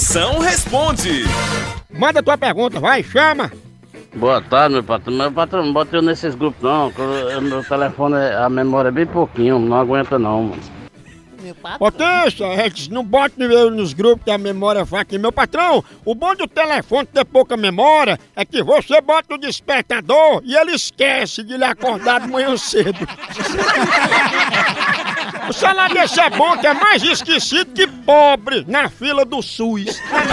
Moção responde. Manda tua pergunta, vai, chama. Boa tarde, meu patrão. Meu patrão, não bota eu nesses grupos não. que eu- Meu telefone, a memória é bem pouquinho, não aguenta não, mano. Meu patrão. Não bote eu nos grupos que a memória fraca. Meu patrão, o bom do telefone ter pouca memória é que você bota o despertador e ele esquece de lhe acordar de manhã cedo. Salário desse é bom, que é mais esquecido que pobre na fila do SUS. Hora